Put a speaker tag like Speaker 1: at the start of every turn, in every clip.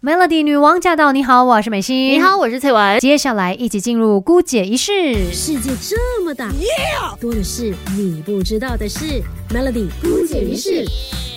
Speaker 1: Melody 女王驾到！你好，我是美心。
Speaker 2: 你好，我是翠文。
Speaker 1: 接下来一起进入姑姐仪式。
Speaker 3: 世界这么大，多的是你不知道的事。Melody 姑姐仪式。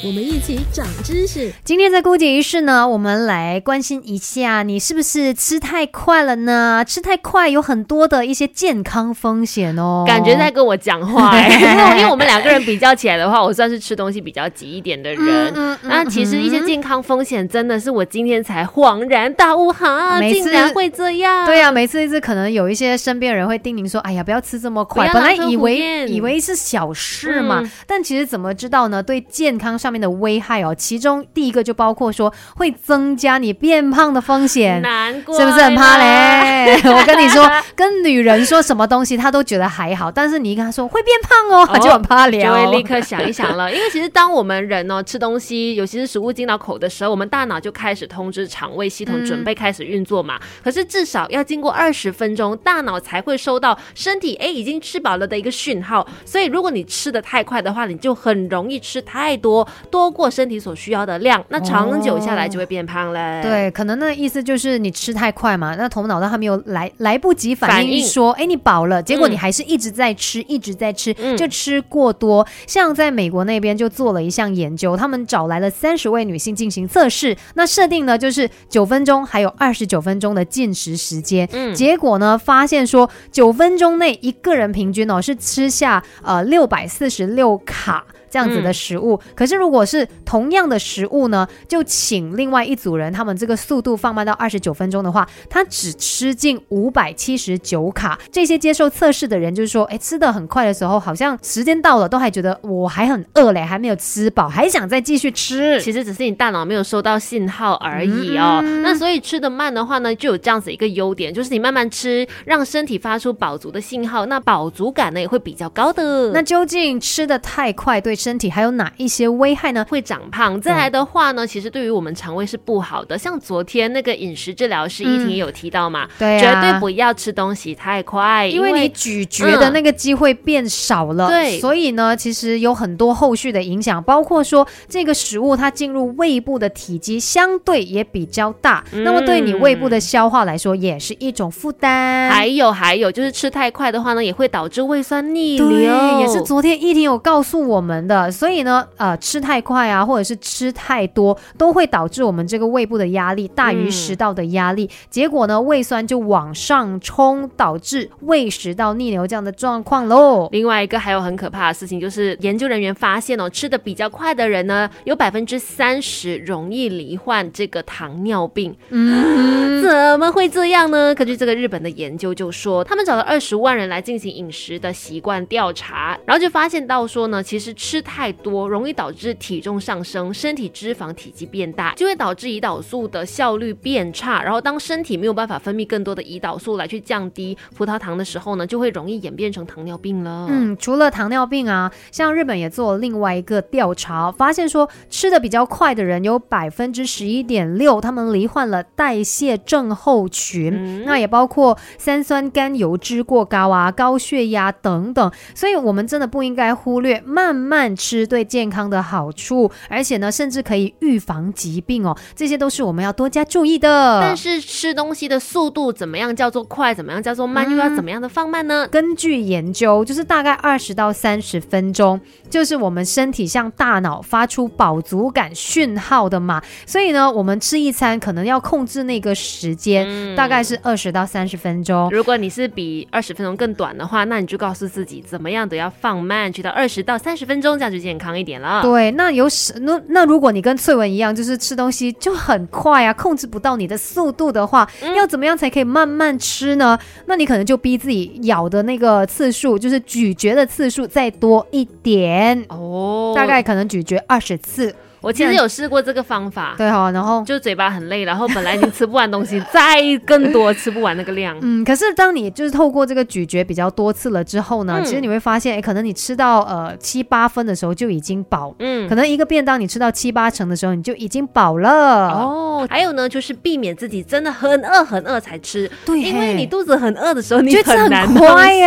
Speaker 3: 我们一起长知识。
Speaker 1: 今天在姑姐仪式呢，我们来关心一下，你是不是吃太快了呢？吃太快有很多的一些健康风险哦。
Speaker 2: 感觉在跟我讲话，因为我们两个人比较起来的话，我算是吃东西比较急一点的人。嗯那其实一些健康风险真的是我今天才恍然大悟哈，竟然会这样。
Speaker 1: 对呀，每次一次可能有一些身边人会叮咛说：“哎呀，不要吃这么快。”本来以为以为是小事嘛，但其实怎么知道呢？对健康上面的危害哦，其中第一个就包括说会增加你变胖的风险，
Speaker 2: 难怪
Speaker 1: 是不是很怕嘞？我跟你说，跟女人说什么东西，她都觉得还好，但是你一跟她说会变胖哦，她就很怕聊，
Speaker 2: 就会立刻想一想了。因为其实当我们人哦吃东西，尤其是食物进到口的时候，我们大脑就开始通知肠胃系统准备开始运作嘛。可是至少要经过二十分钟，大脑才会收到身体哎已经吃饱了的一个讯号。所以如果你吃的太快的话，你就很容易吃太多多过。身体所需要的量，那长久下来就会变胖了。
Speaker 1: 对，可能那意思就是你吃太快嘛，那头脑都还没有来来不及反应，说哎你饱了，结果你还是一直在吃，一直在吃，就吃过多。像在美国那边就做了一项研究，他们找来了三十位女性进行测试，那设定呢就是九分钟还有二十九分钟的进食时间。嗯，结果呢发现说九分钟内一个人平均哦是吃下呃六百四十六卡。这样子的食物，可是如果是同样的食物呢，就请另外一组人，他们这个速度放慢到二十九分钟的话，他只吃进五百七十九卡。这些接受测试的人就是说，哎，吃的很快的时候，好像时间到了都还觉得我还很饿嘞，还没有吃饱，还想再继续吃。
Speaker 2: 其实只是你大脑没有收到信号而已哦。那所以吃的慢的话呢，就有这样子一个优点，就是你慢慢吃，让身体发出饱足的信号，那饱足感呢也会比较高的。
Speaker 1: 那究竟吃的太快对？身体还有哪一些危害呢？
Speaker 2: 会长胖。再来的话呢，其实对于我们肠胃是不好的。像昨天那个饮食治疗师依婷也有提到嘛，
Speaker 1: 对，
Speaker 2: 绝对不要吃东西太快，
Speaker 1: 因为你咀嚼的那个机会变少了。
Speaker 2: 对，
Speaker 1: 所以呢，其实有很多后续的影响，包括说这个食物它进入胃部的体积相对也比较大，那么对你胃部的消化来说也是一种负担。
Speaker 2: 还有还有，就是吃太快的话呢，也会导致胃酸逆流。
Speaker 1: 也是昨天依婷有告诉我们的。所以呢，呃，吃太快啊，或者是吃太多，都会导致我们这个胃部的压力大于食道的压力，结果呢，胃酸就往上冲，导致胃食道逆流这样的状况喽。
Speaker 2: 另外一个还有很可怕的事情，就是研究人员发现哦，吃的比较快的人呢，有百分之三十容易罹患这个糖尿病。嗯，怎么会这样呢？根据这个日本的研究就说，他们找了二十万人来进行饮食的习惯调查，然后就发现到说呢，其实吃太多容易导致体重上升，身体脂肪体积变大，就会导致胰岛素的效率变差。然后当身体没有办法分泌更多的胰岛素来去降低葡萄糖的时候呢，就会容易演变成糖尿病了。
Speaker 1: 嗯，除了糖尿病啊，像日本也做了另外一个调查，发现说吃的比较快的人有百分之十一点六，他们罹患了代谢症候群，那也包括三酸甘油脂过高啊、高血压等等。所以我们真的不应该忽略慢慢吃。对健康的好处，而且呢，甚至可以预防疾病哦，这些都是我们要多加注意的。
Speaker 2: 但是吃东西的速度怎么样叫做快，怎么样叫做慢，又要怎么样的放慢呢？
Speaker 1: 根据研究，就是大概二十到三十分钟，就是我们身体向大脑发出饱足感讯号的嘛。所以呢，我们吃一餐可能要控制那个时间，大概是二十到三十分钟。
Speaker 2: 如果你是比二十分钟更短的话，那你就告诉自己怎么样都要放慢，去到二十到三十分钟，这样就。健康一点了，
Speaker 1: 对，那有什那那如果你跟翠文一样，就是吃东西就很快啊，控制不到你的速度的话，要怎么样才可以慢慢吃呢？那你可能就逼自己咬的那个次数，就是咀嚼的次数再多一点哦，大概可能咀嚼二十次。
Speaker 2: 我其实有试过这个方法，
Speaker 1: 对哈，然后
Speaker 2: 就嘴巴很累，然后本来已经吃不完东西，再更多吃不完那个量。
Speaker 1: 嗯，可是当你就是透过这个咀嚼比较多次了之后呢，其实你会发现，哎，可能你吃到呃七八分的时候就已经饱，嗯，可能一个便当你吃到七八成的时候你就已经饱了。
Speaker 2: 哦，还有呢，就是避免自己真的很饿很饿才吃，
Speaker 1: 对，
Speaker 2: 因为你肚子很饿的时候你很难停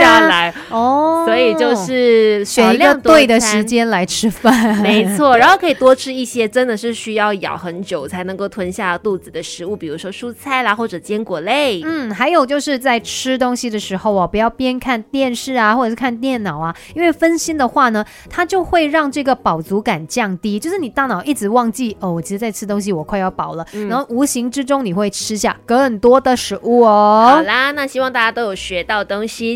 Speaker 2: 下来，哦，所以就是
Speaker 1: 选一个对的时间来吃饭，
Speaker 2: 没错，然后可以多吃一。一些真的是需要咬很久才能够吞下肚子的食物，比如说蔬菜啦或者坚果类。
Speaker 1: 嗯，还有就是在吃东西的时候哦，不要边看电视啊，或者是看电脑啊，因为分心的话呢，它就会让这个饱足感降低，就是你大脑一直忘记哦，我其实在吃东西，我快要饱了，然后无形之中你会吃下更多的食物哦。
Speaker 2: 好啦，那希望大家都有学到东西。